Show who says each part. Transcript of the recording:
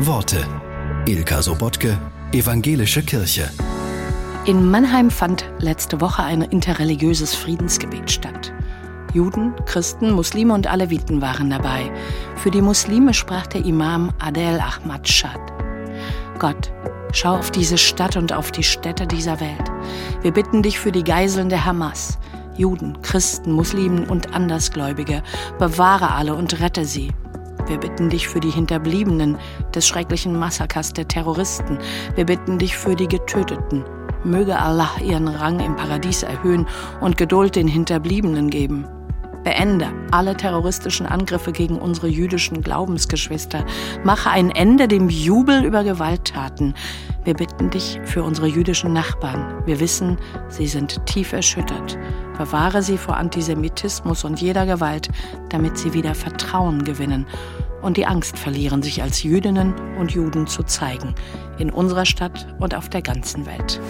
Speaker 1: Worte. Ilka Sobotke, Evangelische Kirche.
Speaker 2: In Mannheim fand letzte Woche ein interreligiöses Friedensgebet statt. Juden, Christen, Muslime und Aleviten waren dabei. Für die Muslime sprach der Imam Adel Ahmad Shad. Gott, schau auf diese Stadt und auf die Städte dieser Welt. Wir bitten dich für die Geiseln der Hamas. Juden, Christen, Muslimen und Andersgläubige, bewahre alle und rette sie. Wir bitten dich für die Hinterbliebenen des schrecklichen Massakers der Terroristen. Wir bitten dich für die Getöteten. Möge Allah ihren Rang im Paradies erhöhen und Geduld den Hinterbliebenen geben. Beende alle terroristischen Angriffe gegen unsere jüdischen Glaubensgeschwister. Mache ein Ende dem Jubel über Gewalttaten. Wir bitten dich für unsere jüdischen Nachbarn. Wir wissen, sie sind tief erschüttert. Bewahre sie vor Antisemitismus und jeder Gewalt, damit sie wieder Vertrauen gewinnen und die Angst verlieren, sich als Jüdinnen und Juden zu zeigen, in unserer Stadt und auf der ganzen Welt.